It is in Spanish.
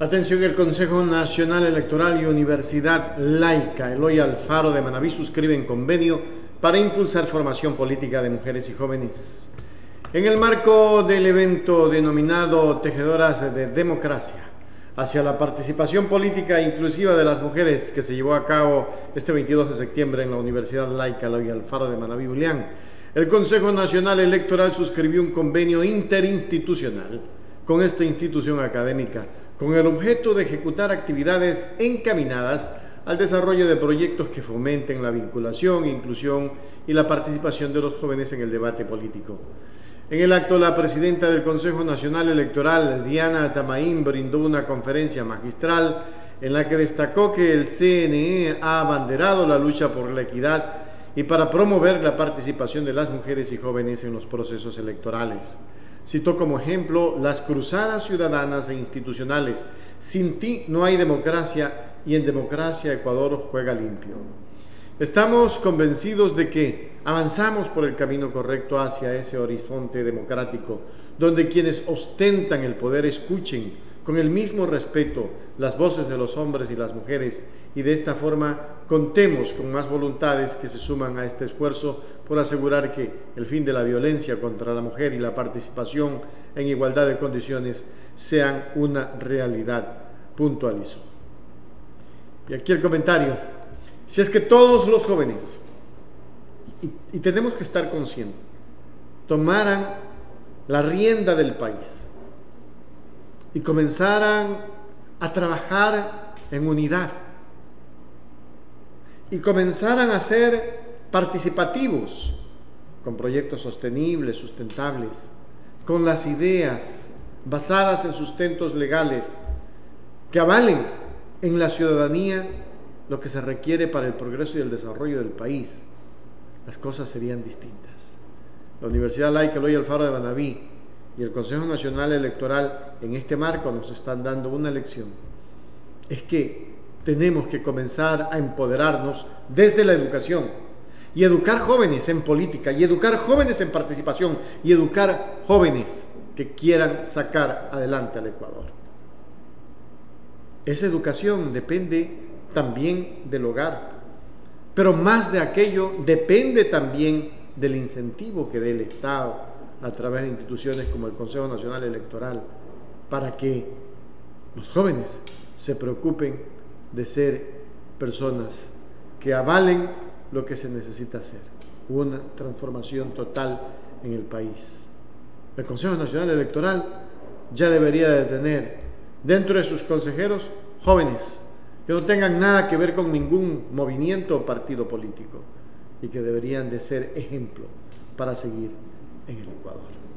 Atención, el Consejo Nacional Electoral y Universidad Laica Eloy Alfaro de Manaví suscriben convenio para impulsar formación política de mujeres y jóvenes. En el marco del evento denominado Tejedoras de Democracia hacia la participación política inclusiva de las mujeres que se llevó a cabo este 22 de septiembre en la Universidad Laica Eloy Alfaro de Manaví Julián, el Consejo Nacional Electoral suscribió un convenio interinstitucional con esta institución académica con el objeto de ejecutar actividades encaminadas al desarrollo de proyectos que fomenten la vinculación, inclusión y la participación de los jóvenes en el debate político. En el acto, la presidenta del Consejo Nacional Electoral, Diana Tamaín, brindó una conferencia magistral en la que destacó que el CNE ha abanderado la lucha por la equidad y para promover la participación de las mujeres y jóvenes en los procesos electorales. Citó como ejemplo las cruzadas ciudadanas e institucionales. Sin ti no hay democracia y en democracia Ecuador juega limpio. Estamos convencidos de que avanzamos por el camino correcto hacia ese horizonte democrático, donde quienes ostentan el poder escuchen con el mismo respeto las voces de los hombres y las mujeres y de esta forma contemos con más voluntades que se suman a este esfuerzo por asegurar que el fin de la violencia contra la mujer y la participación en igualdad de condiciones sean una realidad, puntualizó. Y aquí el comentario, si es que todos los jóvenes, y, y tenemos que estar conscientes, tomaran la rienda del país, y comenzaran a trabajar en unidad y comenzaran a ser participativos con proyectos sostenibles, sustentables, con las ideas basadas en sustentos legales que avalen en la ciudadanía lo que se requiere para el progreso y el desarrollo del país, las cosas serían distintas. La Universidad Laica Eloy Alfaro de Banaví y el Consejo Nacional Electoral en este marco nos están dando una lección. Es que tenemos que comenzar a empoderarnos desde la educación y educar jóvenes en política y educar jóvenes en participación y educar jóvenes que quieran sacar adelante al Ecuador. Esa educación depende también del hogar, pero más de aquello depende también del incentivo que dé el Estado a través de instituciones como el Consejo Nacional Electoral para que los jóvenes se preocupen de ser personas que avalen lo que se necesita hacer, una transformación total en el país. El Consejo Nacional Electoral ya debería de tener dentro de sus consejeros jóvenes que no tengan nada que ver con ningún movimiento o partido político y que deberían de ser ejemplo para seguir en el Ecuador.